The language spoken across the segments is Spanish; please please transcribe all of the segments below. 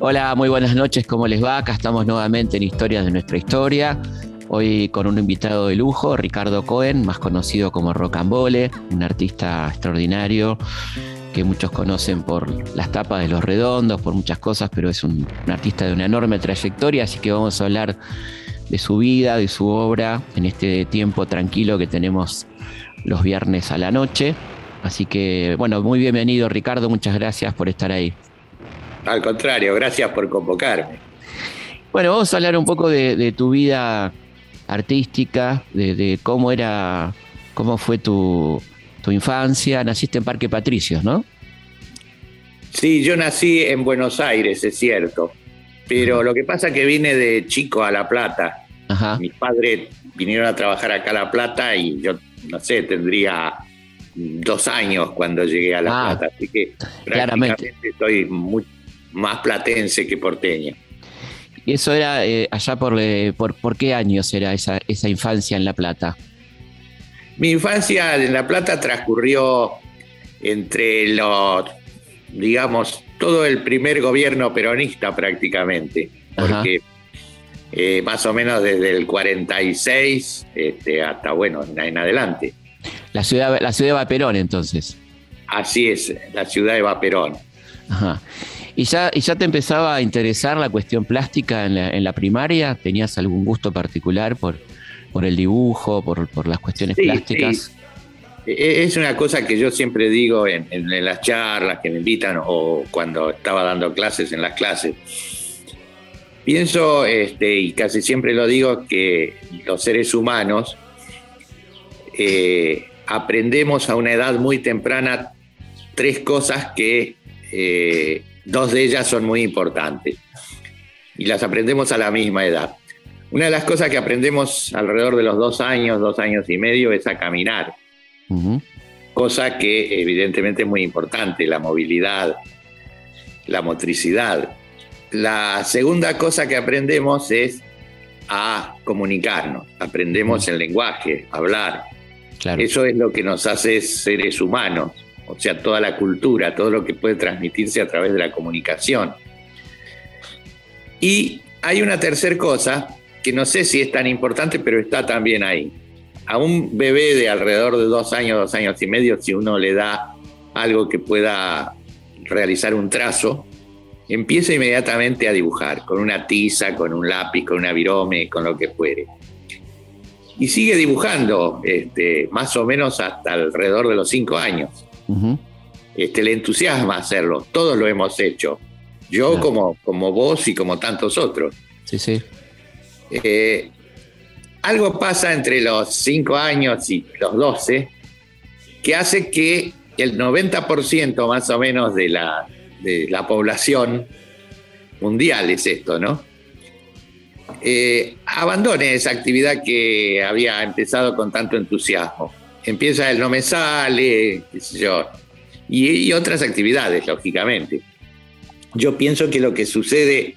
Hola, muy buenas noches, ¿cómo les va? Acá estamos nuevamente en Historias de nuestra historia. Hoy con un invitado de lujo, Ricardo Cohen, más conocido como Rocambole, un artista extraordinario que muchos conocen por las tapas de Los Redondos, por muchas cosas, pero es un, un artista de una enorme trayectoria, así que vamos a hablar de su vida, de su obra, en este tiempo tranquilo que tenemos los viernes a la noche. Así que, bueno, muy bienvenido Ricardo, muchas gracias por estar ahí. Al contrario, gracias por convocarme. Bueno, vamos a hablar un poco de, tu vida artística, de, cómo era, cómo fue tu, infancia. Naciste en Parque Patricios, ¿no? Sí, yo nací en Buenos Aires, es cierto. Pero lo que pasa es que vine de chico a La Plata. Mis padres vinieron a trabajar acá a La Plata y yo, no sé, tendría dos años cuando llegué a La ah, Plata. Así que claramente estoy muy, más platense que porteño. ¿Y eso era eh, allá por, eh, por, por, qué años era esa, esa infancia en La Plata? Mi infancia en La Plata transcurrió entre los, digamos, todo el primer gobierno peronista prácticamente, porque eh, más o menos desde el 46 este, hasta, bueno, en adelante. La ciudad, la ciudad de Vaperón entonces. Así es, la ciudad de Vaperón. Ajá. ¿Y ya, ya te empezaba a interesar la cuestión plástica en la, primaria? ¿Tenías algún gusto particular por, por el dibujo, por, las cuestiones plásticas? E, e, es una cosa que yo siempre digo en, las charlas que me invitan o cuando estaba dando clases en las clases. Pienso, este, y casi siempre lo digo, que los seres humanos eh, aprendemos a una edad muy temprana tres cosas que eh, Dos de ellas son muy importantes y las aprendemos a la misma edad. Una de las cosas que aprendemos alrededor de los dos años, dos años y medio, es a caminar. Cosa que evidentemente es muy importante, la movilidad, la motricidad. La segunda cosa que aprendemos es a comunicarnos. Aprendemos el lenguaje, hablar. Eso es lo que nos hace seres humanos o sea, toda la cultura, todo lo que puede transmitirse a través de la comunicación. Y hay una tercera cosa que no sé si es tan importante, pero está también ahí. A un bebé de alrededor de dos años, dos años y medio, si uno le da algo que pueda realizar un trazo, empieza inmediatamente a dibujar, con una tiza, con un lápiz, con una virome, con lo que fuere. Y sigue dibujando, este, más o menos hasta alrededor de los cinco años este, le entusiasma hacerlo. Todos lo hemos hecho. Yo como, como vos y como tantos otros. Sí, sí. Eh, algo pasa entre los 5 años y los 12 que hace que el 90% más o menos de la, de la población mundial es esto, ¿no? Eh, abandone esa actividad que había empezado con tanto entusiasmo empieza el no me sale, qué sé yo, y, otras actividades, lógicamente. Yo pienso que lo que sucede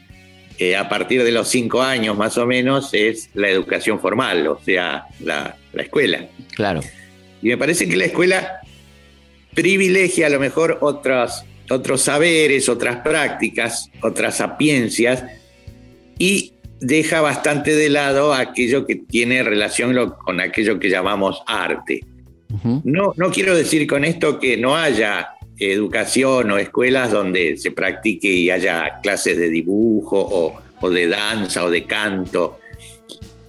eh, a partir de los cinco años más o menos es la educación formal, o sea, la, escuela. Claro. Y me parece que la escuela privilegia a lo mejor otros, otros saberes, otras prácticas, otras sapiencias y deja bastante de lado aquello que tiene relación con aquello que llamamos arte. No, no quiero decir con esto que no haya educación o escuelas donde se practique y haya clases de dibujo o, de danza o de canto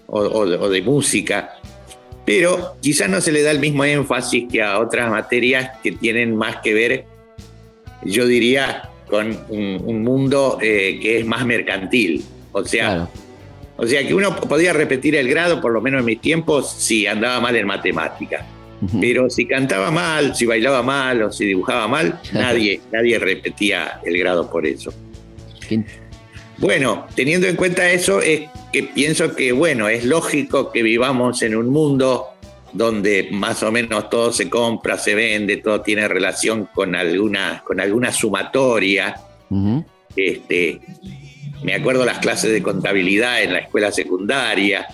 o, de música, pero quizás no se le da el mismo énfasis que a otras materias que tienen más que ver, yo diría, con un, mundo eh, que es más mercantil. O sea, o sea que uno podía repetir el grado, por lo menos en mis tiempos, si andaba mal en matemática. Pero si cantaba mal, si bailaba mal o si dibujaba mal, nadie, nadie repetía el grado por eso. Bueno, teniendo en cuenta eso, es que pienso que, bueno, es lógico que vivamos en un mundo donde más o menos todo se compra, se vende, todo tiene relación con alguna, con alguna sumatoria. este, me acuerdo las clases de contabilidad en la escuela secundaria,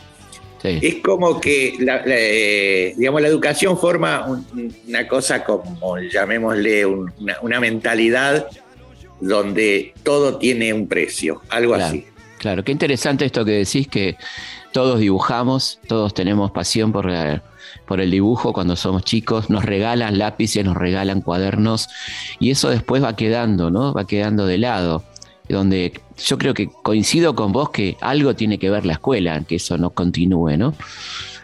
es como que la, eh, digamos, la educación forma una cosa como, llamémosle, una, mentalidad donde todo tiene un precio, algo así. Claro, qué interesante esto que decís, que todos dibujamos, todos tenemos pasión por, el dibujo cuando somos chicos, nos regalan lápices, nos regalan cuadernos, y eso después va quedando, ¿no? Va quedando de lado donde yo creo que coincido con vos que algo tiene que ver la escuela, que eso no continúe, ¿no?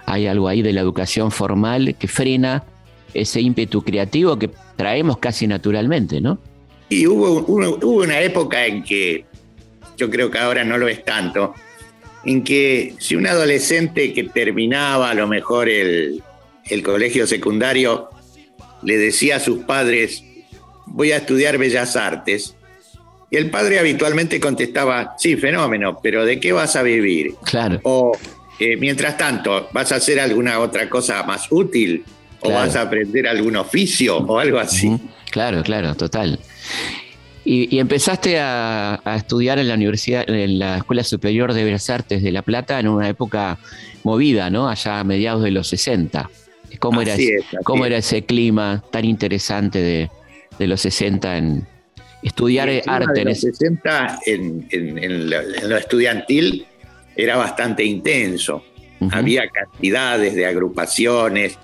Hay algo ahí de la educación formal que frena ese ímpetu creativo que traemos casi naturalmente, ¿no? Y hubo, hubo una época en que, yo creo que ahora no lo es tanto, en que si un adolescente que terminaba a lo mejor el, el colegio secundario le decía a sus padres, voy a estudiar bellas artes, y el padre habitualmente contestaba, sí, fenómeno, pero ¿de qué vas a vivir? Claro. O, eh, mientras tanto, ¿vas a hacer alguna otra cosa más útil? ¿O vas a aprender algún oficio o algo así? Claro, claro, total. Y, empezaste a, estudiar en la universidad, en la Escuela Superior de Bellas Artes de La Plata en una época movida, ¿no? Allá a mediados de los 60. ¿Cómo, era, ¿cómo era ese clima tan interesante de, de los 60 en, estudiar arte. En los 60 en, lo, estudiantil era bastante intenso. Había cantidades de agrupaciones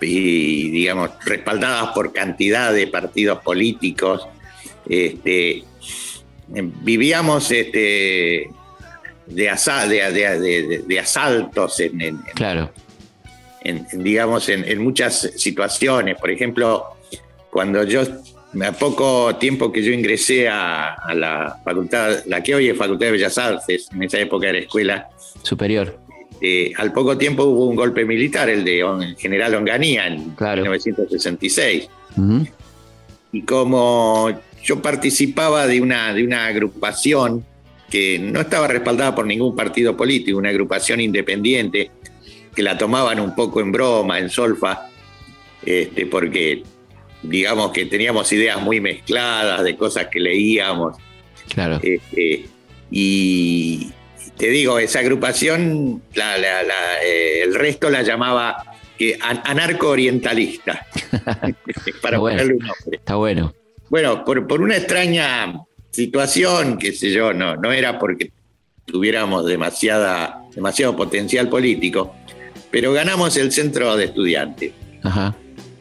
y, digamos, respaldadas por cantidad de partidos políticos. Este, vivíamos este, de, de, asaltos en, claro. digamos, en, muchas situaciones. Por ejemplo, cuando yo a poco tiempo que yo ingresé a, la facultad, la que hoy es Facultad de Bellas Artes, en esa época era escuela superior. Eh, al poco tiempo hubo un golpe militar, el de el general Onganía en 1966. Y como yo participaba de una, de una agrupación que no estaba respaldada por ningún partido político, una agrupación independiente, que la tomaban un poco en broma, en solfa, este, porque digamos que teníamos ideas muy mezcladas de cosas que leíamos. Claro. Este, y te digo, esa agrupación, eh, el resto la llamaba eh, anarco-orientalista. para ponerle un nombre. Está bueno. Bueno, por, una extraña situación, qué sé yo, no, no era porque tuviéramos demasiada, demasiado potencial político, pero ganamos el centro de estudiantes. Ajá.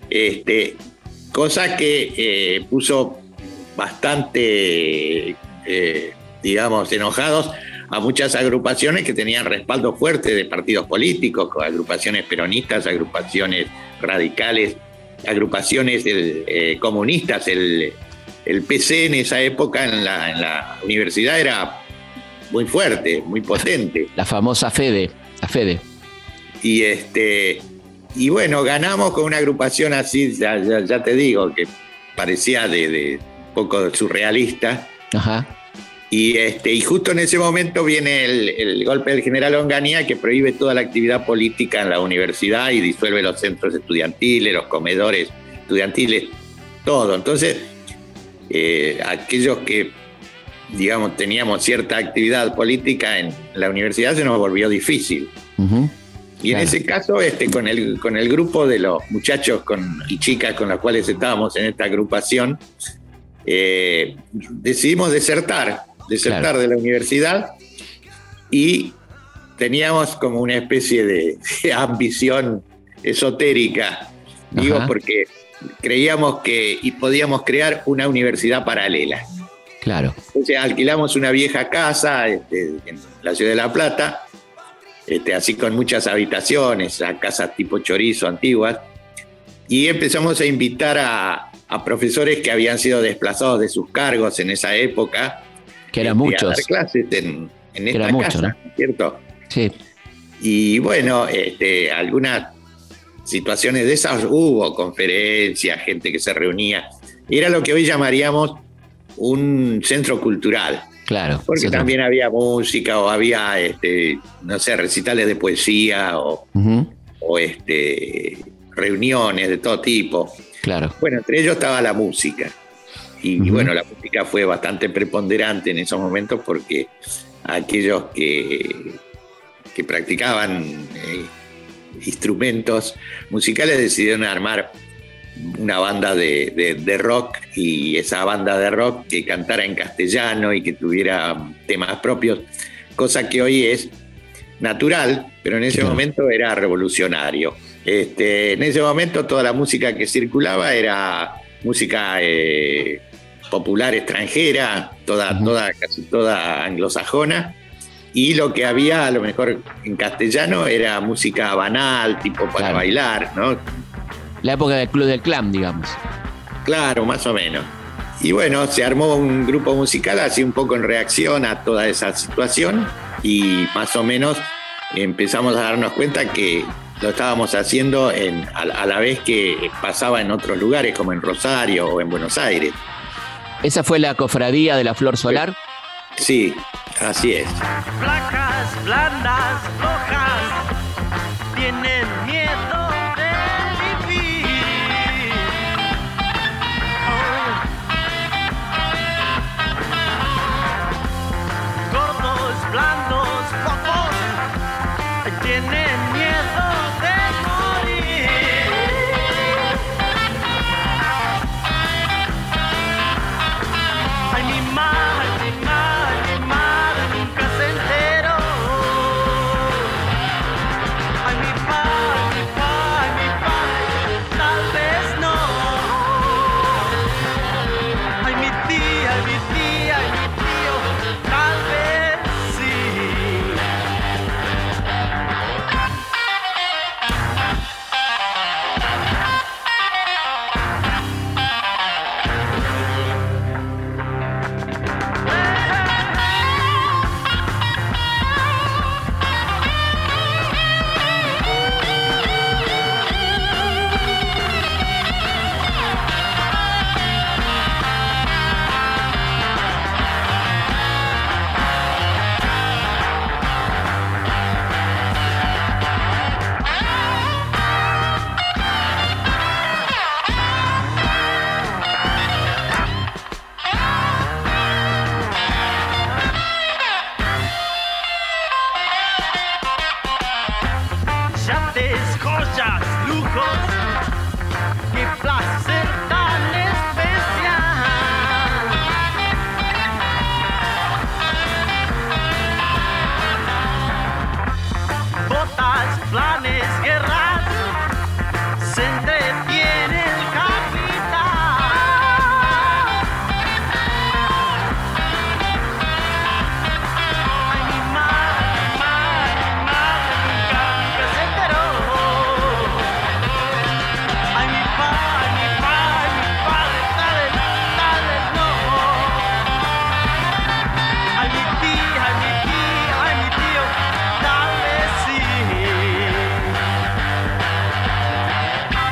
Este, cosa que eh, puso bastante, eh, digamos, enojados a muchas agrupaciones que tenían respaldo fuerte de partidos políticos, agrupaciones peronistas, agrupaciones radicales, agrupaciones eh, comunistas. El, PC en esa época en la, en la, universidad era muy fuerte, muy potente. La famosa FEDE, la FEDE. Y este y bueno, ganamos con una agrupación así, ya, te digo, que parecía de, poco surrealista. Ajá. Y, este, y justo en ese momento viene el, golpe del general Onganía que prohíbe toda la actividad política en la universidad y disuelve los centros estudiantiles, los comedores estudiantiles, todo. Entonces, eh, aquellos que, digamos, teníamos cierta actividad política en la universidad se nos volvió difícil. Y en ese caso, este, con, el, con el grupo de los muchachos con, y chicas con las cuales estábamos en esta agrupación, eh, decidimos desertar, desertar de la universidad y teníamos como una especie de, ambición esotérica, digo, porque creíamos que y podíamos crear una universidad paralela. Claro. Sea, alquilamos una vieja casa este, en la ciudad de La Plata este, así con muchas habitaciones, a casas tipo chorizo antiguas, y empezamos a invitar a, profesores que habían sido desplazados de sus cargos en esa época. Que eran muchos. A dar clases en, esta casa, ¿cierto? Sí. Y bueno, este, algunas situaciones de esas hubo, conferencias, gente que se reunía. Era lo que hoy llamaríamos un centro cultural. Claro. Porque también había música o había, este, no sé, recitales de poesía o, este, reuniones de todo tipo. Claro. Bueno, entre ellos estaba la música. Y, bueno, la música fue bastante preponderante en esos momentos porque aquellos que que practicaban eh, instrumentos musicales decidieron armar una banda de, rock y esa banda de rock que cantara en castellano y que tuviera temas propios, cosa que hoy es natural, pero en ese momento era revolucionario. Este, en ese momento toda la música que circulaba era música eh, popular extranjera, toda, toda, casi toda anglosajona, y lo que había a lo mejor en castellano era música banal, tipo para bailar, ¿no? La época del Club del Clan, digamos. Claro, más o menos. Y bueno, se armó un grupo musical así un poco en reacción a toda esa situación y más o menos empezamos a darnos cuenta que lo estábamos haciendo en, a, la vez que pasaba en otros lugares como en Rosario o en Buenos Aires. ¿Esa fue la cofradía de la Flor Solar? Sí, así es. Placas, blandas, rojas, tienen miedo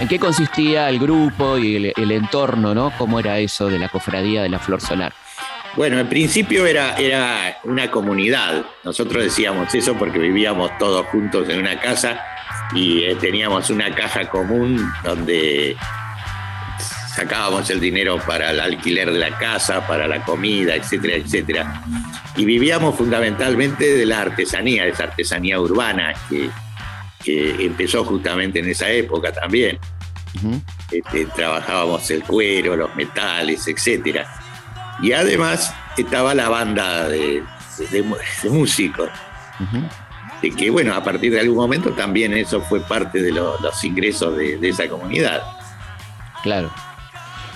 qué consistía el grupo y el, entorno, ¿no? ¿Cómo era eso de la cofradía de la Flor Solar? Bueno, en principio era, era una comunidad. Nosotros decíamos eso porque vivíamos todos juntos en una casa y eh, teníamos una caja común donde sacábamos el dinero para el alquiler de la casa, para la comida, etcétera, etcétera. Y vivíamos fundamentalmente de la artesanía, de esa artesanía urbana que, que empezó justamente en esa época también. Este, trabajábamos el cuero, los metales, etcétera. Y además estaba la banda de, de- de músicos, de que bueno, a partir de algún momento también eso fue parte de lo- los ingresos de, de esa comunidad. Claro.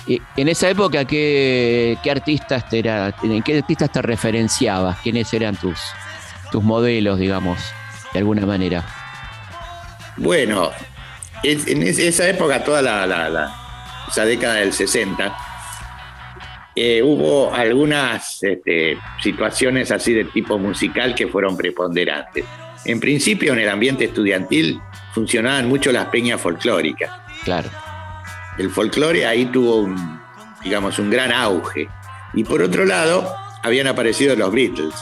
Y en esa época, ¿qué, qué artistas te era, en qué artistas te referenciabas? ¿Quiénes eran tus, tus modelos, digamos, de alguna manera? Bueno, es- en es- esa época, toda la, la- la- esa década del 60, eh, hubo algunas este, situaciones así de tipo musical que fueron preponderantes. En principio, en el ambiente estudiantil funcionaban mucho las peñas folclóricas. Claro. El folclore ahí tuvo un, digamos, un gran auge. Y por otro lado, habían aparecido los Beatles.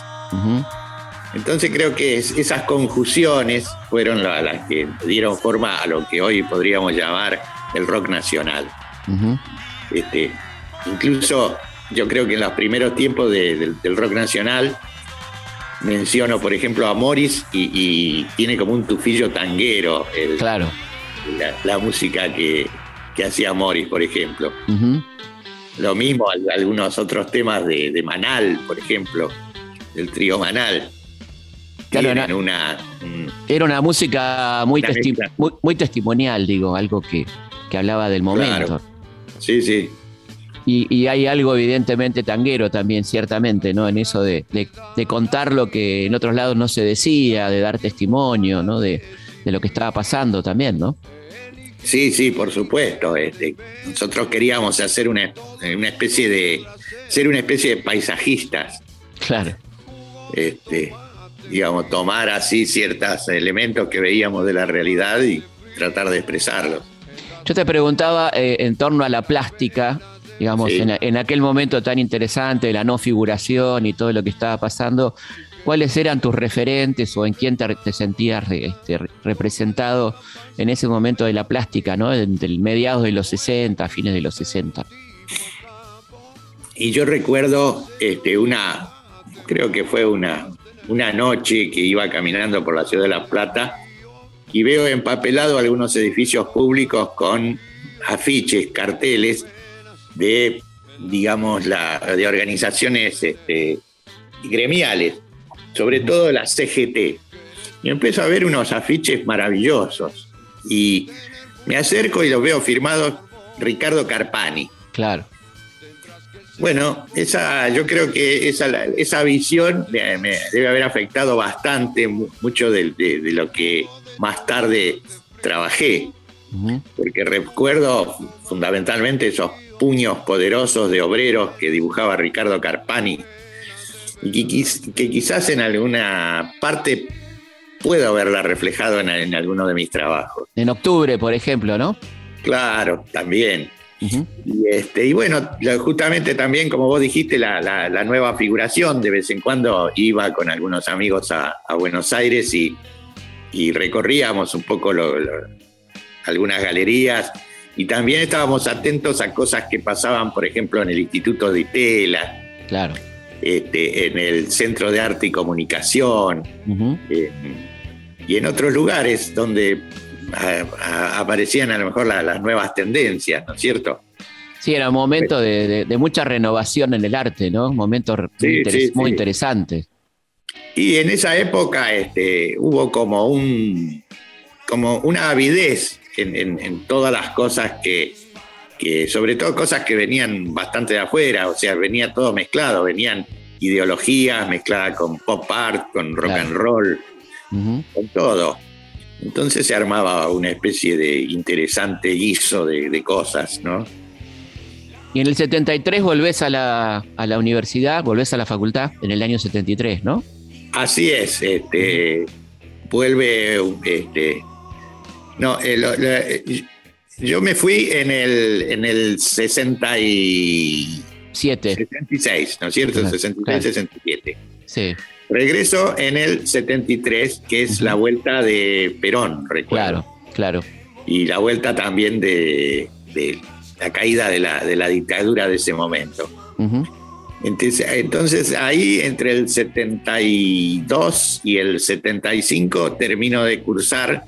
Entonces creo que es- esas conjunciones fueron la- las que dieron forma a lo que hoy podríamos llamar el rock nacional. Este, incluso yo creo que en los primeros tiempos de- del, del rock nacional menciono, por ejemplo, a Morris y, y tiene como un tufillo tanguero el- Claro. la, la música que, que hacía Morris, por ejemplo. Lo mismo al- algunos otros temas de, de Manal, por ejemplo, del trío Manal. Claro, Tienen no- una, un- Era una música muy, Una testi- muy, muy testimonial, digo, algo que, que hablaba del momento. Claro. sí, sí, Y, y hay algo evidentemente tanguero también, ciertamente, ¿no? En eso de, de- de contar lo que en otros lados no se decía, de dar testimonio, ¿no? De, de lo que estaba pasando también, ¿no? sí, sí, por supuesto. Este, nosotros queríamos hacer una, una especie de, ser una especie de paisajistas. Claro. este, digamos, tomar así ciertos elementos que veíamos de la realidad y tratar de expresarlos. Yo te preguntaba eh, en torno a la plástica, digamos, Sí. en, en aquel momento tan interesante de la no figuración y todo lo que estaba pasando, ¿cuáles eran tus referentes o en quién te, te sentías este, re- representado en ese momento de la plástica, ¿no? Entre el mediados de los 60, fines de los 60. Y yo recuerdo este, una, creo que fue una, una noche que iba caminando por la ciudad de La Plata y veo empapelado algunos edificios públicos con afiches, carteles de, digamos, la, de organizaciones este, gremiales, sobre todo la CGT. Y empiezo a ver unos afiches maravillosos y me acerco y los veo firmados Ricardo Carpani. Claro. Bueno, esa, yo creo que esa, esa visión me, debe haber afectado bastante mu- mucho de, de- de lo que más tarde trabajé, porque recuerdo fundamentalmente esos puños poderosos de obreros que dibujaba Ricardo Carpani, y que, que quizás en alguna parte puedo haberla reflejado en, en alguno de mis trabajos. En octubre, por ejemplo, ¿no? Claro, también. Y, este, y bueno, justamente también, como vos dijiste, la, la- la nueva figuración, de vez en cuando iba con algunos amigos a, a Buenos Aires y, y recorríamos un poco lo- lo- algunas galerías. Y también estábamos atentos a cosas que pasaban, por ejemplo, en el Instituto de Itela, Claro. este, en el Centro de Arte y Comunicación, eh, y en otros lugares donde a- aparecían a lo mejor la- las nuevas tendencias, ¿no es cierto? Sí, era un momento de, de- de mucha renovación en el arte, ¿no? Un momento Sí, muy, interes- sí, muy sí. interesante. Y en esa época este, hubo como un como una avidez en, en- en todas las cosas que, que, sobre todo cosas que venían bastante de afuera, o sea, venía todo mezclado, venían ideologías mezcladas con pop art, con rock Claro. and roll, con todo. Entonces se armaba una especie de interesante guiso de, de cosas, ¿no? Y en el 73 volvés a la, a la universidad, volvés a la facultad, en el año 73, ¿no? Así es, este, vuelve, este, no, eh, lo- lo- eh, yo me fui en el, en el 60 y, Siete. 66, ¿no es cierto? Claro, 63, claro. 67. Sí, Regreso en el 73, que es la vuelta de Perón, recuerdo. claro, claro. Y la vuelta también de, de la caída de la, de la dictadura de ese momento. Entonces, entonces ahí entre el 72 y el 75 termino de cursar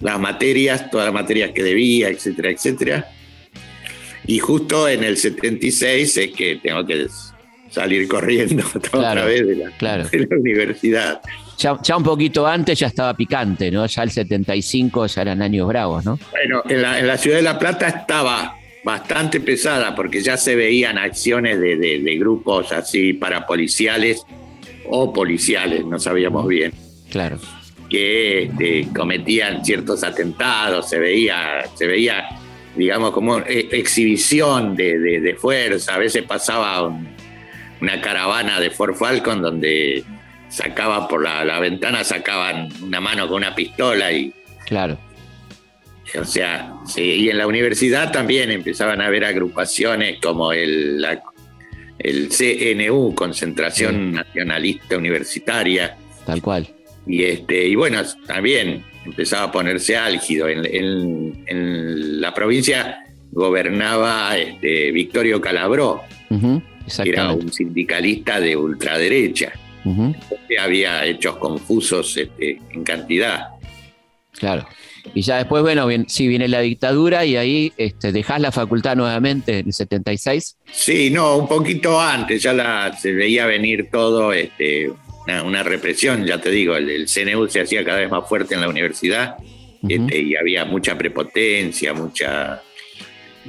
las materias, todas las materias que debía, etcétera, etcétera. Y justo en el 76 es que tengo que salir corriendo otra Claro, vez de la, claro. de la universidad. Ya, ya un poquito antes ya estaba picante, ¿no? Ya el 75 ya eran años bravos, ¿no? Bueno, en la, en la ciudad de La Plata estaba bastante pesada porque ya se veían acciones de, de- de grupos así parapoliciales o policiales, no sabíamos bien, Claro. que este, cometían ciertos atentados, se veía, se veía digamos, como eh, exhibición de, de- de fuerza. A veces pasaba un- una caravana de Ford Falcon donde sacaba por la, la ventana, sacaban una mano con una pistola y Claro. o sea, sí, y en la universidad también empezaban a haber agrupaciones como el, la- el CNU, Concentración Nacionalista Universitaria, Tal cual. y, este, y bueno, también empezaba a ponerse álgido. En, en- en la provincia gobernaba este, Victorio Calabró, era un sindicalista de ultraderecha. Había hechos confusos este, en cantidad. Claro. Y ya después, bueno, bien, sí, viene la dictadura y ahí este, dejás la facultad nuevamente en el 76. Sí, no, un poquito antes, ya la, se veía venir todo, este, una, una represión, ya te digo, el, el CNU se hacía cada vez más fuerte en la universidad este, y había mucha prepotencia, mucha,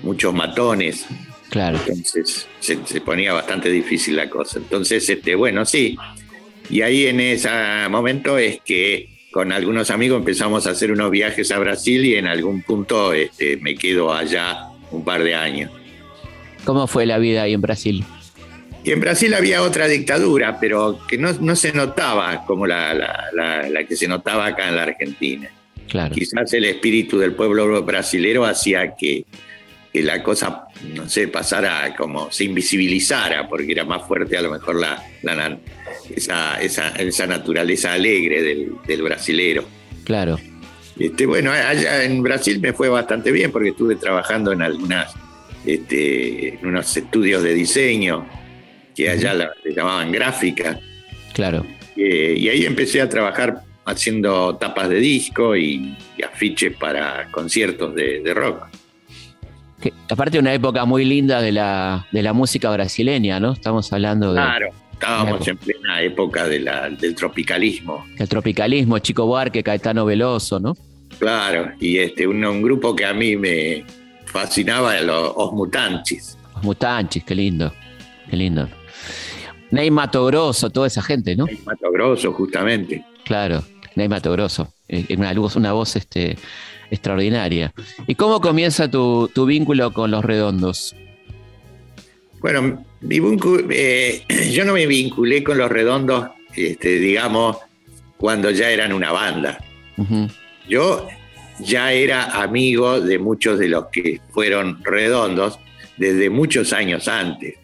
muchos matones, Claro. entonces se, se ponía bastante difícil la cosa. Entonces, este, bueno, sí, y ahí en ese momento es que con algunos amigos empezamos a hacer unos viajes a Brasil y en algún punto este, me quedo allá un par de años. ¿Cómo fue la vida ahí en Brasil? Y en Brasil había otra dictadura, pero que no, no se notaba como la, la- la- la que se notaba acá en la Argentina. Claro. Quizás el espíritu del pueblo brasilero hacía que, que la cosa, no sé, pasara como se invisibilizara, porque era más fuerte a lo mejor la, esa, esa, esa naturaleza alegre del, del brasilero. Claro. Este, bueno, allá en Brasil me fue bastante bien porque estuve trabajando en algunas, este, en unos estudios de diseño que allá la, le llamaban gráfica. Claro. Eh, y ahí empecé a trabajar haciendo tapas de disco y, y afiches para conciertos de, de rock. Que, aparte, una época muy linda de la, de la música brasileña, ¿no? Estamos hablando de- Claro, estábamos en plena época de la- del tropicalismo. del tropicalismo, Chico Buarque, Caetano Veloso, ¿no? Claro, y este, un, un grupo que a mí me fascinaba, los Os Mutanchis. Los Mutanchis, qué lindo. Qué lindo. Ney Mato Grosso, toda esa gente, ¿no? El Mato Grosso, justamente. Claro, Ney Mato Grosso. Eh, Una una voz este, extraordinaria. ¿Y cómo comienza tu, tu vínculo con los redondos? Bueno, mi eh, yo no me vinculé con los redondos, este, digamos, cuando ya eran una banda. Yo ya era amigo de muchos de los que fueron redondos desde muchos años antes,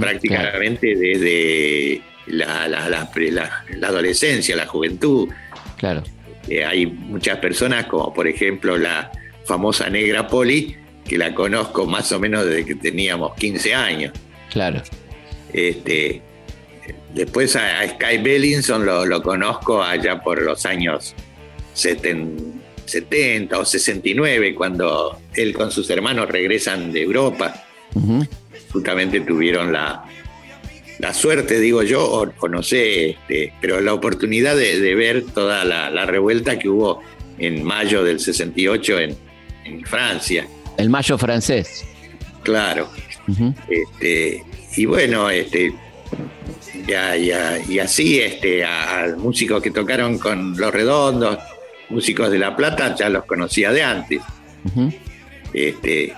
prácticamente desde la, la- la- la adolescencia, la juventud. Claro, Eh, hay muchas personas, como por ejemplo la famosa Negra Poli, que la conozco más o menos desde que teníamos 15 años. claro. Este, después a, a Sky Bellinson lo, lo conozco allá por los años 70, 70 o 69, cuando él con sus hermanos regresan de Europa. Justamente tuvieron la, la suerte, digo yo, o, o no sé, este, pero la oportunidad de, de ver toda la, la revuelta que hubo en mayo del 68 en, en Francia. El mayo francés. Claro. Este, y bueno, este, ya, ya- y así este, a, a músicos que tocaron con Los Redondos, músicos de La Plata, ya los conocía de antes. Este,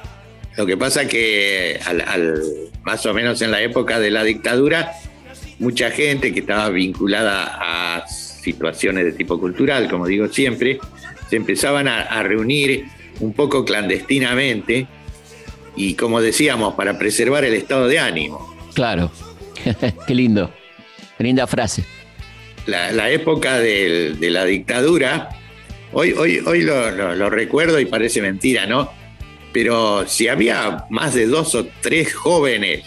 lo que pasa que al, al- más o menos en la época de la dictadura, mucha gente que estaba vinculada a situaciones de tipo cultural, como digo siempre, se empezaban a, a reunir un poco clandestinamente y como decíamos, para preservar el estado de ánimo. Claro. qué lindo. Qué linda frase. la, la época del- de la dictadura, hoy, hoy, hoy lo, lo- lo recuerdo y parece mentira, ¿no? Pero si había más de dos o tres jóvenes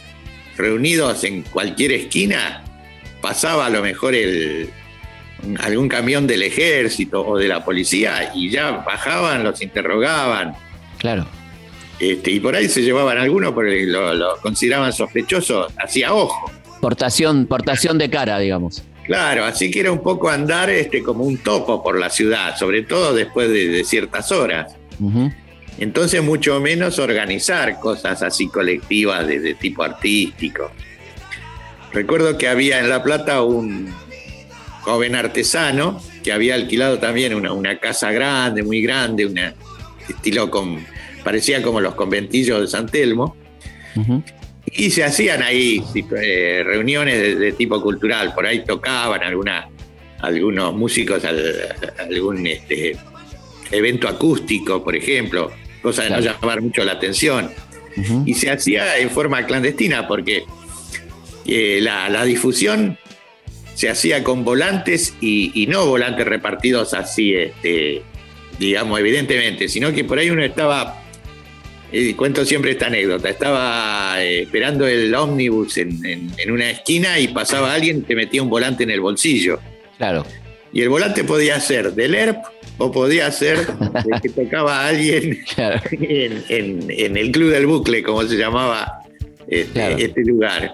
reunidos en cualquier esquina, pasaba a lo mejor el, algún camión del ejército o de la policía y ya bajaban, los interrogaban. Claro. Este, y por ahí se llevaban algunos porque lo, lo consideraban sospechoso, hacía ojo. Portación, portación de cara, digamos. Claro, así que era un poco andar este, como un topo por la ciudad, sobre todo después de, de ciertas horas. Entonces, mucho menos organizar cosas así colectivas de, de tipo artístico. Recuerdo que había en La Plata un joven artesano que había alquilado también una, una casa grande, muy grande, una estilo con, parecía como los conventillos de San Telmo. Y se hacían ahí eh, reuniones de, de tipo cultural, por ahí tocaban alguna, algunos músicos, al- algún este, evento acústico, por ejemplo, cosa de no llamar mucho la atención. Y se hacía en forma clandestina porque eh, la, la difusión se hacía con volantes y, y no volantes repartidos así, este, digamos, evidentemente, sino que por ahí uno estaba y cuento siempre esta anécdota. Estaba eh, esperando el ómnibus en, en- en una esquina y pasaba alguien y te metía un volante en el bolsillo. Claro, Y el volante podía ser del ERP o podía ser que tocaba a alguien claro. en, en- en el Club del Bucle, como se llamaba este, Claro. este lugar.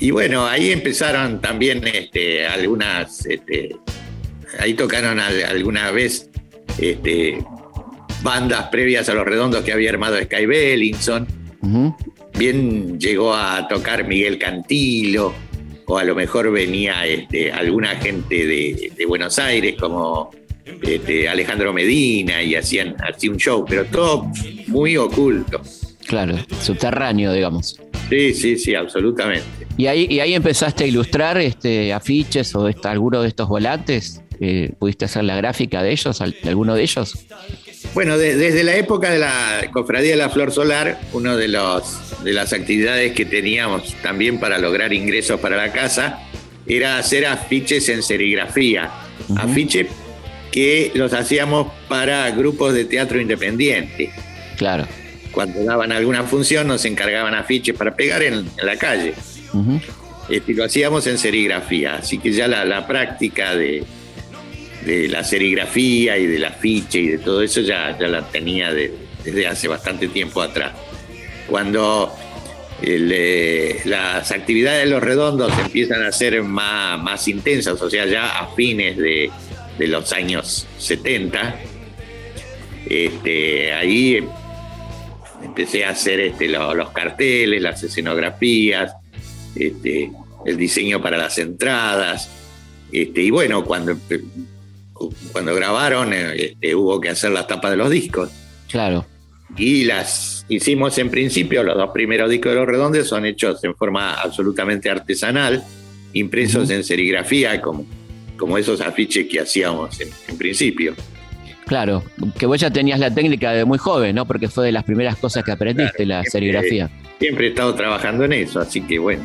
Y bueno, ahí empezaron también este, algunas, este, ahí tocaron al- alguna vez este, bandas previas a los redondos que había armado Sky Bellinson. Bien llegó a tocar Miguel Cantilo, o a lo mejor venía alguna gente de, de Buenos Aires como este, Alejandro Medina y hacían así un show, pero todo muy oculto. Claro, subterráneo, digamos. Sí, sí, sí, absolutamente. Y ahí, y ahí empezaste a ilustrar este, afiches o esta- alguno de estos volantes. Eh, ¿Pudiste hacer la gráfica de ellos, de alguno de ellos? Bueno, de- desde la época de la Cofradía de la Flor Solar, una de, los, de las actividades que teníamos también para lograr ingresos para la casa era hacer afiches en serigrafía. Afiches que los hacíamos para grupos de teatro independiente. Claro. Cuando daban alguna función nos encargaban afiches para pegar en, en la calle. Este, y lo hacíamos en serigrafía, así que ya la, la práctica de, de la serigrafía y del afiche y de todo eso ya, ya la tenía de- desde hace bastante tiempo atrás. Cuando el, eh, las actividades de los redondos empiezan a ser más, más intensas, o sea, ya a fines de, de los años 70, este, ahí empecé a hacer este, lo- los carteles, las escenografías, este, el diseño para las entradas. Este, y bueno, cuando, cuando grabaron, este, hubo que hacer las tapas de los discos. Claro. Y las hicimos en principio, los dos primeros discos de los redondos son hechos en forma absolutamente artesanal, impresos en serigrafía, como, como esos afiches que hacíamos en, en principio. Claro, que vos ya tenías la técnica de muy joven, ¿no? Porque fue de las primeras cosas que aprendiste, la siempre- serigrafía. Siempre he estado trabajando en eso, así que bueno.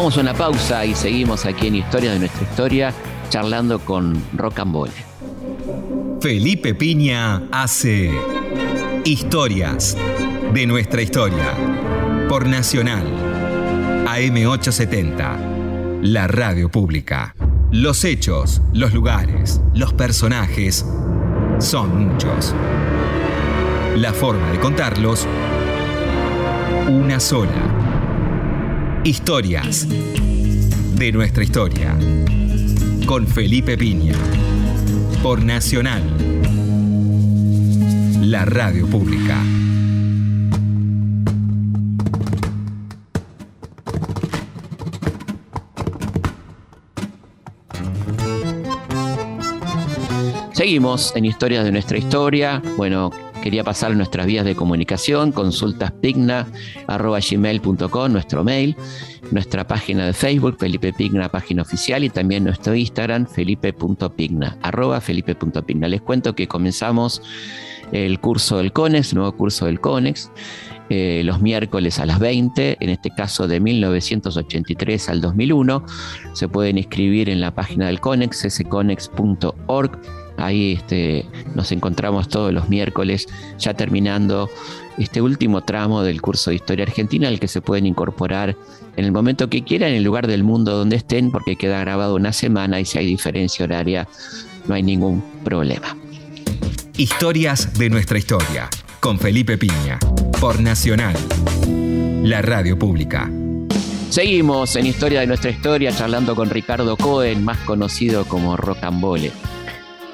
Vamos a una pausa y seguimos aquí en Historia de nuestra historia, charlando con Roll. Felipe Piña hace Historias de nuestra historia por Nacional AM870, la radio pública. Los hechos, los lugares, los personajes son muchos. La forma de contarlos, una sola. Historias de nuestra historia. Con Felipe Piña. Por Nacional. La radio pública. Seguimos en Historias de nuestra historia. Bueno, quería pasar nuestras vías de comunicación, consultaspigna.gmail.com, nuestro mail, nuestra página de Facebook, Felipe Pigna, página oficial, y también nuestro Instagram, felipe.pigna, arroba felipe.pigna. Les cuento que comenzamos el curso del CONEX, nuevo curso del CONEX, eh, los miércoles a las 20, en este caso de 1983 al 2001. Se pueden inscribir en la página del CONEX, sconex.org Ahí este, nos encontramos todos los miércoles, ya terminando este último tramo del curso de Historia Argentina, al que se pueden incorporar en el momento que quieran, en el lugar del mundo donde estén, porque queda grabado una semana y si hay diferencia horaria, no hay ningún problema. Historias de nuestra historia, con Felipe Piña, por Nacional, la radio pública. Seguimos en Historia de nuestra historia charlando con Ricardo Cohen, más conocido como Rocambole.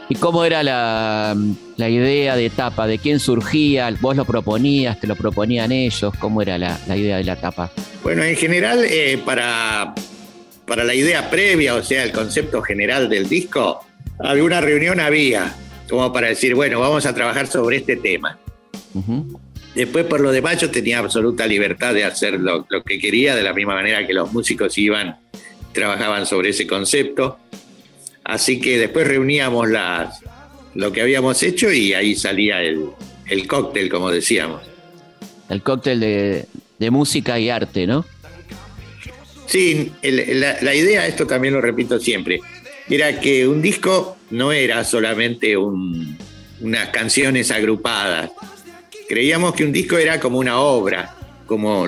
¿Y cómo era la, idea de tapa? ¿De quién surgía? ¿Vos lo proponías? ¿Te lo proponían ellos? ¿Cómo era la, idea de la tapa? Bueno, en general, eh, para, para la idea previa, o sea, el concepto general del disco, alguna reunión había, como para decir, bueno, vamos a trabajar sobre este tema. Después, por lo demás, yo tenía absoluta libertad de hacer lo, lo que quería, de la misma manera que los músicos iban, trabajaban sobre ese concepto. Así que después reuníamos las, lo que habíamos hecho y ahí salía el, cóctel, como decíamos. El cóctel de, música y arte, ¿no? Sí, la, idea, esto también lo repito siempre, era que un disco no era solamente unas canciones agrupadas. Creíamos que un disco era como una obra, como,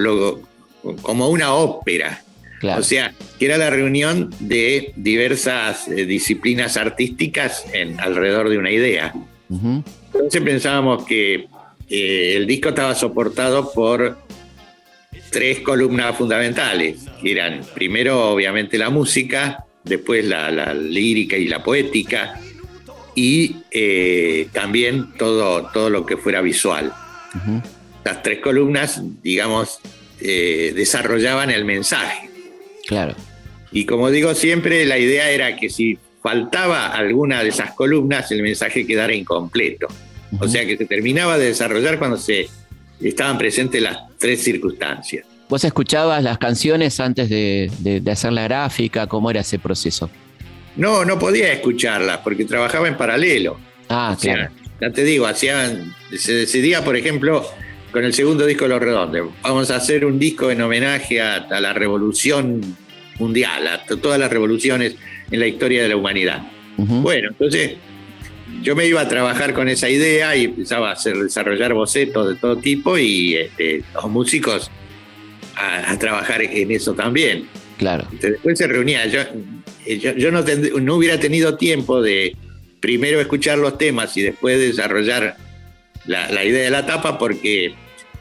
como una ópera. O sea, que era la reunión de diversas eh, disciplinas artísticas en, alrededor de una idea. Entonces pensábamos que eh, el disco estaba soportado por tres columnas fundamentales, que eran primero obviamente la música, después la, lírica y la poética, y eh, también todo, todo lo que fuera visual. Las tres columnas, digamos, desarrollaban el mensaje. Claro. Y como digo siempre, la idea era que si faltaba alguna de esas columnas, el mensaje quedara incompleto. O sea que se terminaba de desarrollar cuando se estaban presentes las tres circunstancias. ¿Vos escuchabas las canciones antes de, hacer la gráfica? ¿Cómo era ese proceso? No, no podía escucharlas porque trabajaba en paralelo. Ah, claro. ya te digo, hacían, se decidía, por ejemplo, con el segundo disco de Los Redondos. Vamos a hacer un disco en homenaje a, la revolución mundial, a todas las revoluciones en la historia de la humanidad. Bueno, entonces yo me iba a trabajar con esa idea y empezaba a hacer, desarrollar bocetos de todo tipo y este, los músicos a, trabajar en eso también. Claro. después se reunía. Yo, yo, no, no hubiera tenido tiempo de primero escuchar los temas y después desarrollar la, idea de la tapa porque,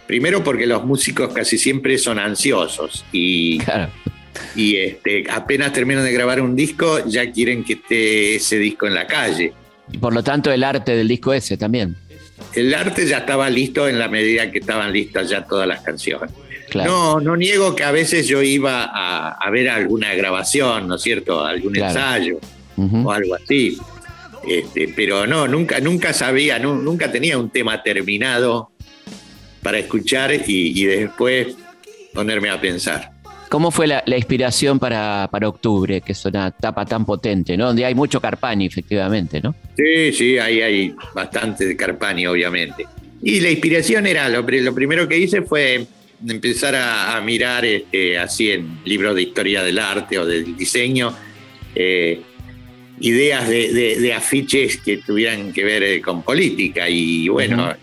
primero porque los músicos casi siempre son ansiosos y, y este, apenas terminan de grabar un disco ya quieren que esté ese disco en la calle. Y por lo tanto el arte del disco ese también. El arte ya estaba listo en la medida que estaban listas ya todas las canciones. No, no niego que a veces yo iba a, ver alguna grabación, ¿no es cierto? Algún ensayo o algo así. Este, pero no, nunca, nunca sabía, nunca tenía un tema terminado para escuchar y, después ponerme a pensar. ¿Cómo fue la, inspiración para, octubre, que es una etapa tan potente, ¿no? Donde hay mucho Carpani, efectivamente, ¿no? Sí, sí, ahí hay bastante de Carpani, obviamente. Y la inspiración era, lo, primero que hice fue empezar a, a mirar este, así en libros de historia del arte o del diseño, eh, ideas de, de- de afiches que tuvieran que ver eh, con política. Y bueno,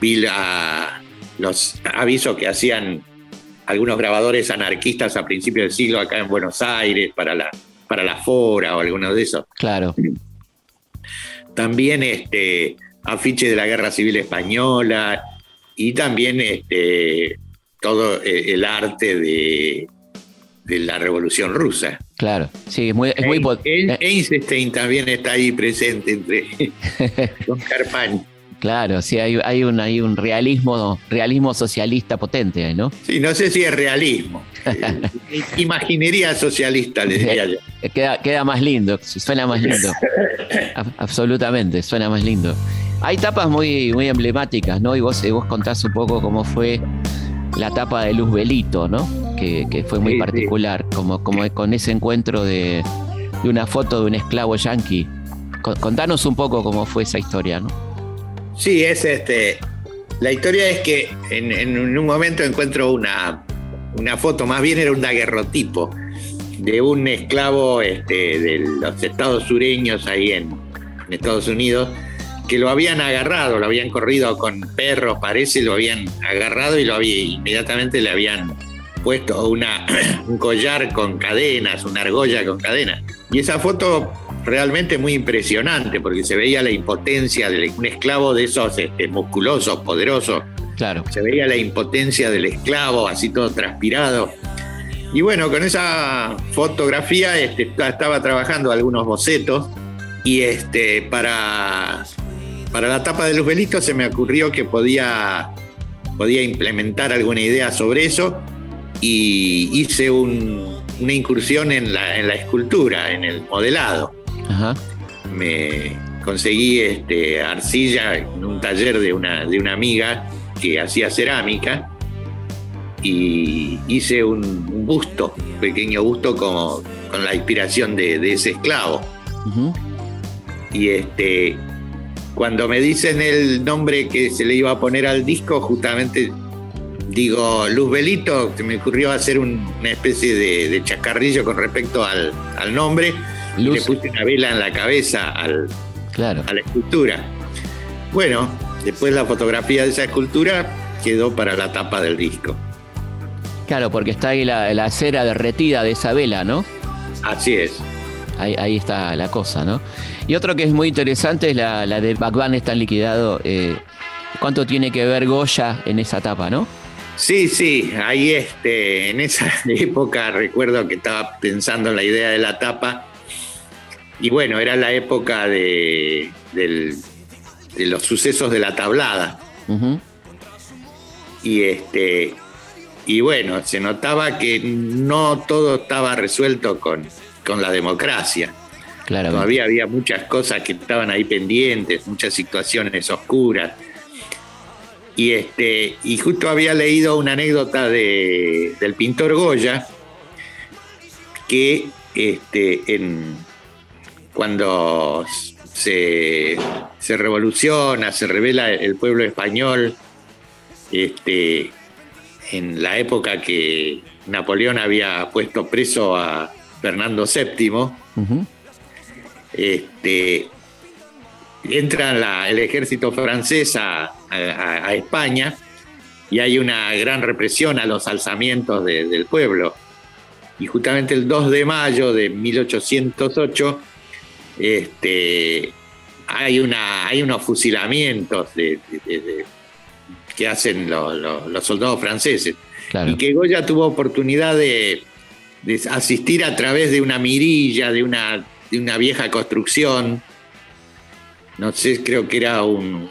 vi la- los avisos que hacían algunos grabadores anarquistas a principios del siglo acá en Buenos Aires para la, para la Fora o algunos de esos. Claro, También este, afiches de la Guerra Civil Española y también este, todo eh, el arte de, de la Revolución Rusa. claro. Sí, es muy, es muy Ein- eh, Einstein también está ahí presente entre Carpani. Claro, sí, hay, hay un, hay un realismo, realismo socialista potente, ahí, ¿no? Sí, no sé si es realismo. Eh, imaginería socialista, le diría yo. Eh, Queda, queda más lindo, suena más lindo. Absolutamente, suena más lindo. Hay tapas muy, muy emblemáticas, ¿no? Y vos, vos contás un poco cómo fue la tapa de Luz Belito, ¿no? Que, que fue muy Sí, sí. particular, como, como con ese encuentro de, de una foto de un esclavo yanqui. Con- Contanos un poco cómo fue esa historia, ¿no? Sí, es este. La historia es que en, en un momento encuentro una, una foto, más bien era un daguerrotipo, de un esclavo este, de los estados sureños ahí en, en Estados Unidos, que lo habían agarrado, lo habían corrido con perros, parece, lo habían agarrado y lo había, inmediatamente le habían puesto una, un collar con cadenas, una argolla con cadenas. Y esa foto realmente muy impresionante porque se veía la impotencia de un esclavo de esos este, musculosos, poderosos. Claro. Se veía la impotencia del esclavo, así todo transpirado. Y bueno, con esa fotografía este, estaba trabajando algunos bocetos y este, para, para la tapa de los velitos se me ocurrió que podía, podía implementar alguna idea sobre eso y hice un- una incursión en la, en la escultura, en el modelado Ajá. me conseguí este, arcilla en un taller de una, de una amiga que hacía cerámica y hice un, un busto, un pequeño busto con la inspiración de, de ese esclavo. Y este, cuando me dicen el nombre que se le iba a poner al disco, justamente digo Luz Belito, se me ocurrió hacer un- una especie de, de chacarrillo con respecto al, al nombre. Y le Luz, puse una vela en la cabeza al, claro. a la escultura. Bueno, después la fotografía de esa escultura quedó para la tapa del disco. Claro, porque está ahí la, la cera derretida de esa vela, ¿no? Así es. Ahí, ahí está la cosa, ¿no? Y otro que es muy interesante es la, la de Bacban está liquidado. eh, ¿Cuánto tiene que ver Goya en esa tapa, no? Sí, sí, ahí este, en esa época recuerdo que estaba pensando en la idea de la tapa. Y bueno, era la época de, del- de los sucesos de la tablada. Y este. Y bueno, se notaba que no todo estaba resuelto con, con la democracia. Claro. Todavía había muchas cosas que estaban ahí pendientes, muchas situaciones oscuras. Y, este, y justo había leído una anécdota de- del pintor Goya, que este, en, cuando se, se revoluciona, se revela el pueblo español, este, en la época que Napoleón había puesto preso a Fernando VII, este, entra la- el ejército francés a, a- a España y hay una gran represión a los alzamientos de- del pueblo. Y justamente el 2 de mayo de 1808 este, hay, una, hay unos fusilamientos de- de- que hacen lo- lo- los soldados franceses Claro. y que Goya tuvo oportunidad de, de asistir a través de una mirilla, de una, de una vieja construcción. No sé, creo que era un-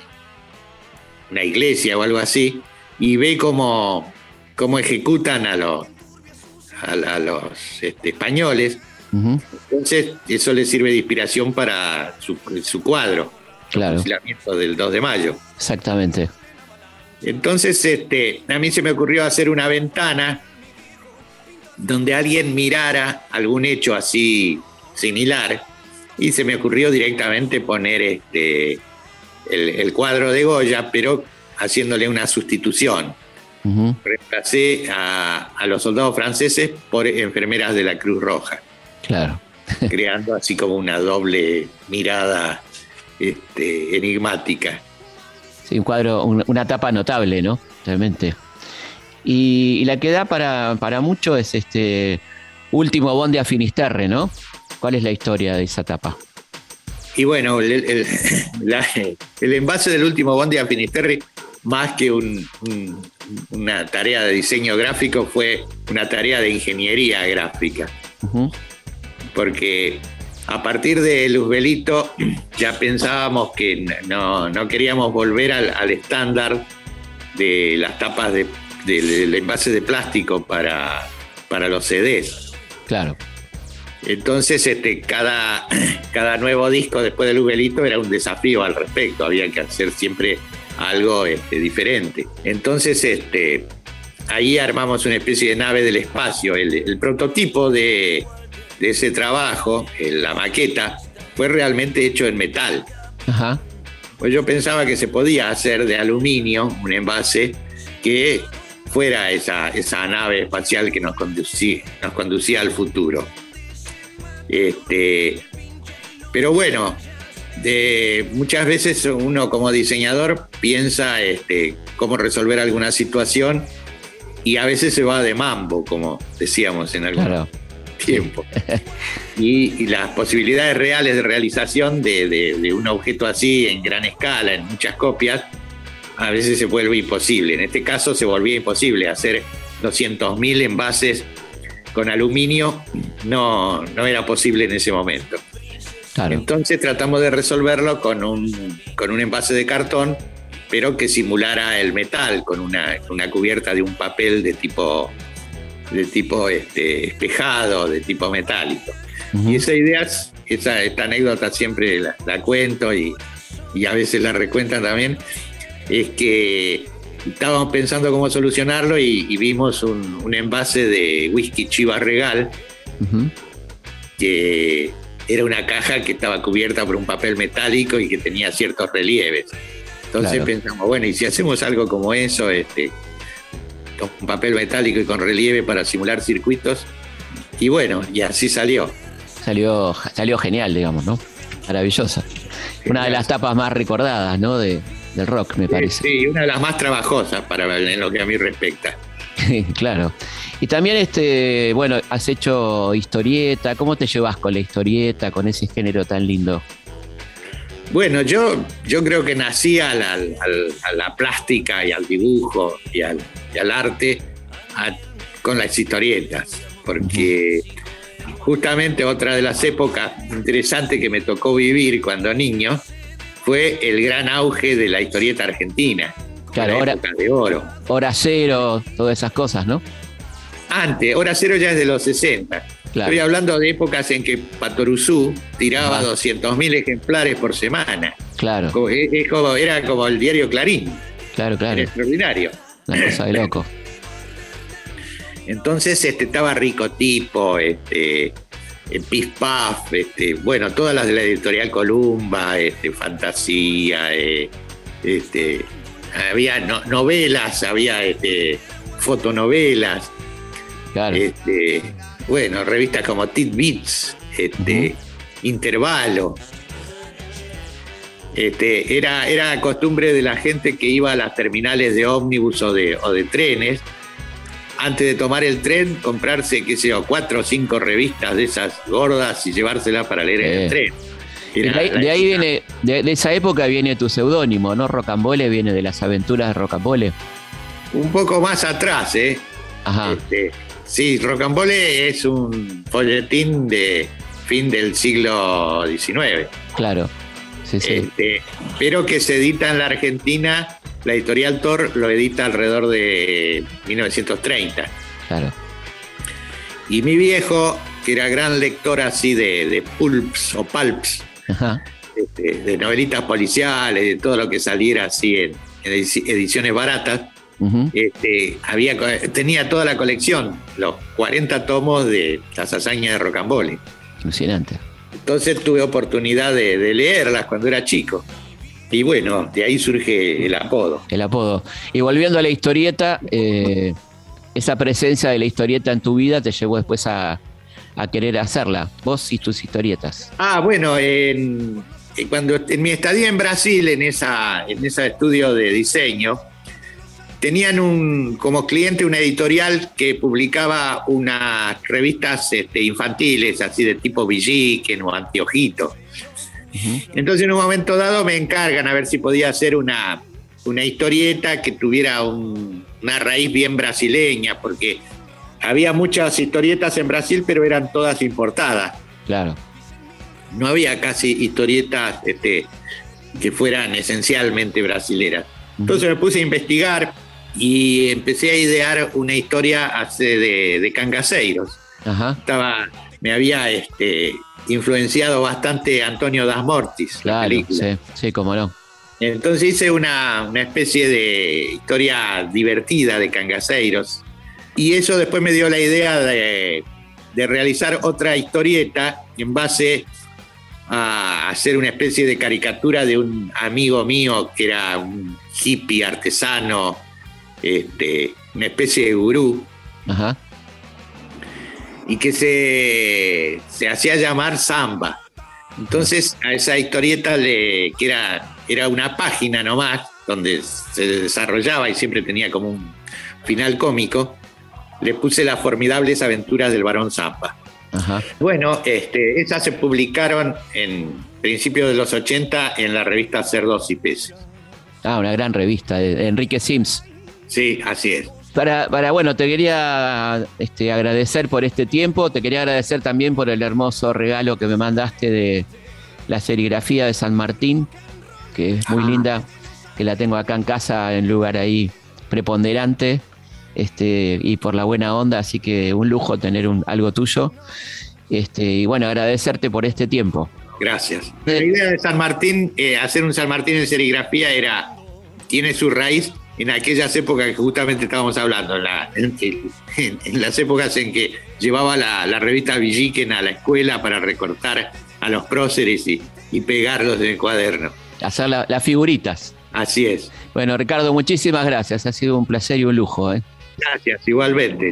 una iglesia o algo así, y ve cómo, cómo ejecutan a los, a, a los este, españoles. Entonces, eso le sirve de inspiración para su, su cuadro, Claro. el fusilamiento del 2 de mayo. Exactamente. Entonces, este, a mí se me ocurrió hacer una ventana donde alguien mirara algún hecho así similar y se me ocurrió directamente poner este, el, el cuadro de Goya, pero haciéndole una sustitución. Ujú, reemplacé a, a los soldados franceses por enfermeras de la Cruz Roja, Claro. creando así como una doble mirada este, enigmática. Sí, un cuadro, un- una tapa notable, ¿no? Realmente. Y, y la que da para, para mucho es este último Bond de Finisterre, ¿no? ¿Cuál es la historia de esa tapa? Y bueno, el, el- la- el envase del último Bondi a Finisterre, más que un- un- una tarea de diseño gráfico, fue una tarea de ingeniería gráfica. Porque a partir de Luzbelito ya pensábamos que no, no queríamos volver al, al estándar de las tapas de- del envase de plástico para, para los CDs. Claro. Entonces, este, cada, cada nuevo disco después de Luzbelito era un desafío al respecto, había que hacer siempre algo este, diferente. Entonces, este, ahí armamos una especie de nave del espacio. El, el prototipo de, de ese trabajo, la maqueta, fue realmente hecho en metal. Ajá. Pues yo pensaba que se podía hacer de aluminio un envase que fuera esa, esa nave espacial que nos conducía, nos conducía al futuro. Este, pero bueno, de, muchas veces uno como diseñador piensa este, cómo resolver alguna situación y a veces se va de mambo, como decíamos en algún Claro. tiempo. Y, y las posibilidades reales de realización de, de- de un objeto así en gran escala, en muchas copias, a veces se vuelve imposible. En este caso se volvía imposible hacer 200.000 envases con aluminio, no, no era posible en ese momento. Claro. Entonces tratamos de resolverlo con un, con un envase de cartón, pero que simulara el metal, con una, una cubierta de un papel de tipo, de tipo este, espejado, de tipo metálico. Y esa idea, esa, esta anécdota siempre la, la cuento y, y a veces la recuentan también, es que estábamos pensando cómo solucionarlo y, y vimos un, un envase de whisky Chivas Regal que era una caja que estaba cubierta por un papel metálico y que tenía ciertos relieves. Entonces Claro. pensamos, bueno, y si hacemos algo como eso, este, con papel metálico y con relieve para simular circuitos, y bueno, y así salió. Salió, salió genial, digamos, ¿no? Maravillosa. Una de las tapas más recordadas, ¿no? De, del rock, me parece. Sí, una de las más trabajosas para en lo que a mí respecta. claro. Y también, este, bueno, has hecho historieta. ¿Cómo te llevas con la historieta, con ese género tan lindo? Bueno, yo, yo creo que nací al- al- al- a la plástica y al dibujo y al, y arte a- con las historietas, porque justamente otra de las épocas interesantes que me tocó vivir cuando niño fue el gran auge de la historieta argentina. Claro, época de oro. Hora cero, todas esas cosas, ¿no? Antes, Hora Cero ya es de los 60. Claro. Estoy hablando de épocas en que Patoruzú tiraba Ajá. 200.000 ejemplares por semana. Claro, Como- es- es como- era como el diario Clarín. claro, Era claro. extraordinario. Una cosa de loco. Entonces este, estaba Rico Tipo, este, Piff Puff, este, bueno, todas las de la editorial Columba, este, Fantasía, eh, este, había no- novelas, había este, fotonovelas, Claro. este, bueno, revistas como Tidbits, este, Intervalo. Este, era, era costumbre de la gente que iba a las terminales de ómnibus o de, o de trenes, antes de tomar el tren, comprarse, qué sé yo, cuatro o cinco revistas de esas gordas y llevárselas para leer en el tren. Era de ahí, de viene, de, de esa época viene tu seudónimo, ¿no? Rocambole viene de las aventuras de Rocambole. Un poco más atrás, ¿eh? Ajá, Este, sí, Rocambole es un folletín de fin del siglo XIX. claro. Sí, sí. Este, pero que se edita en la Argentina, la editorial Thor lo edita alrededor de 1930. Claro. Y mi viejo, que era gran lector así de, de pulps o pulps, Ajá. este, de novelitas policiales, de todo lo que saliera así en, en edici- ediciones baratas, este, había, tenía toda la colección, los 40 tomos de las hazañas de Rocambole. Alucinante. Entonces tuve oportunidad de, de leerlas cuando era chico. Y bueno, de ahí surge el apodo. El apodo. Y volviendo a la historieta, eh, esa presencia de la historieta en tu vida te llevó después a, a querer hacerla, vos y tus historietas. Ah, bueno, en, cuando en mi estadía en Brasil, en esa, en ese estudio de diseño, tenían un, como cliente una editorial que publicaba unas revistas este, infantiles, así de tipo Villiquen o Antiojito. Entonces en un momento dado me encargan a ver si podía hacer una, una historieta que tuviera una raíz bien brasileña, porque había muchas historietas en Brasil, pero eran todas importadas. Claro. No había casi historietas este, que fueran esencialmente brasileras. Entonces me puse a investigar y empecé a idear una historia de, de cangaceiros. Estaba, me había este, influenciado bastante Antonio Das Mortis. Claro, sí, sí, cómo no. Entonces hice una, una, especie de historia divertida de cangaceiros y eso después me dio la idea de, realizar otra historieta en base a hacer una especie de caricatura de un amigo mío que era un hippie artesano, este, una especie de gurú, y que se, se hacía llamar Samba. Entonces a esa historieta, le, que era, era una página nomás, donde se desarrollaba y siempre tenía como un final cómico, le puse las formidables aventuras del varón Zampa. Bueno, este, esas se publicaron en principios de los 80 en la revista Cerdos y Peces. Ah, una gran revista de Enrique Sims. Sí, así es. Para, para, bueno, te quería este, agradecer por este tiempo, te quería agradecer también por el hermoso regalo que me mandaste de la serigrafía de San Martín, que es muy ah. linda, que la tengo acá en casa en lugar ahí preponderante este, y por la buena onda, así que un lujo tener un, algo tuyo. Este, y bueno, agradecerte por este tiempo. Gracias. La idea de San Martín, eh, hacer un San Martín en serigrafía era, tiene su raíz en aquellas épocas que justamente estábamos hablando, en, las épocas en que llevaba la, revista Villiquen a la escuela para recortar a los próceres y, pegarlos en el cuaderno. Hacer las figuritas. Así es. Bueno, Ricardo, muchísimas gracias. Ha sido un placer y un lujo. ¿eh? Gracias, igualmente.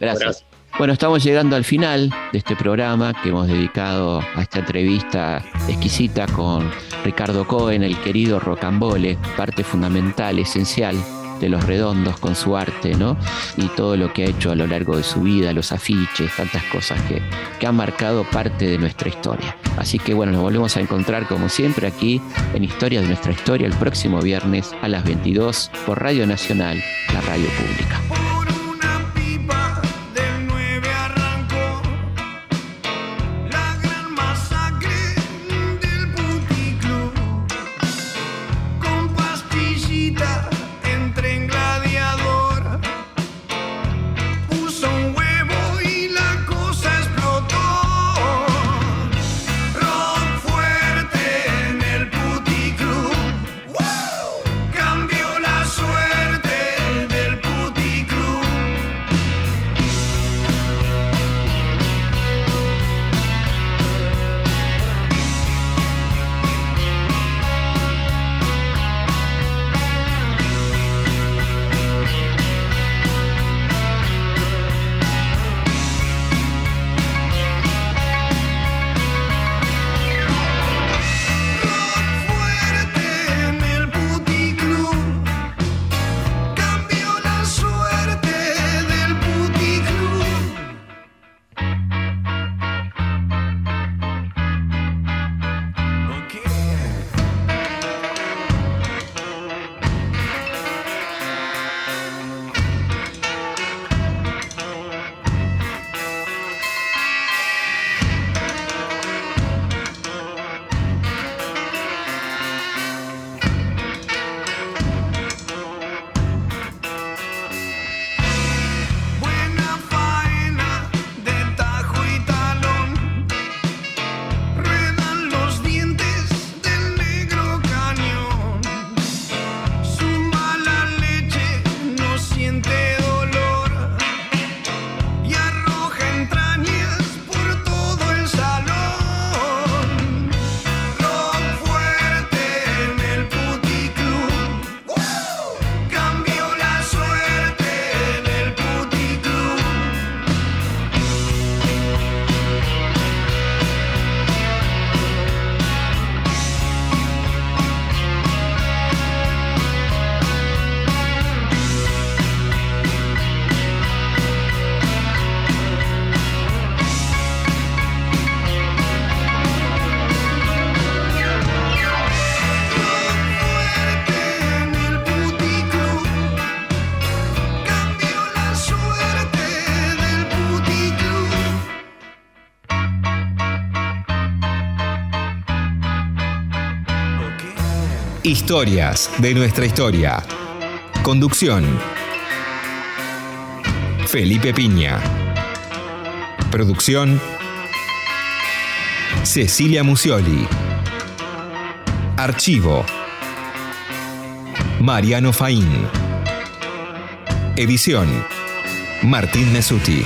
Gracias. Bueno, estamos llegando al final de este programa que hemos dedicado a esta entrevista exquisita con Ricardo Cohen, el querido Rocambole, parte fundamental, esencial de los redondos con su arte, ¿no? Y todo lo que ha hecho a lo largo de su vida, los afiches, tantas cosas que, que han marcado parte de nuestra historia. Así que bueno, nos volvemos a encontrar como siempre aquí en Historia de nuestra historia el próximo viernes a las 22 por Radio Nacional, la radio pública. Historias de nuestra historia. Conducción. Felipe Piña. Producción. Cecilia Musioli. Archivo. Mariano Faín. Edición. Martín Mesuti.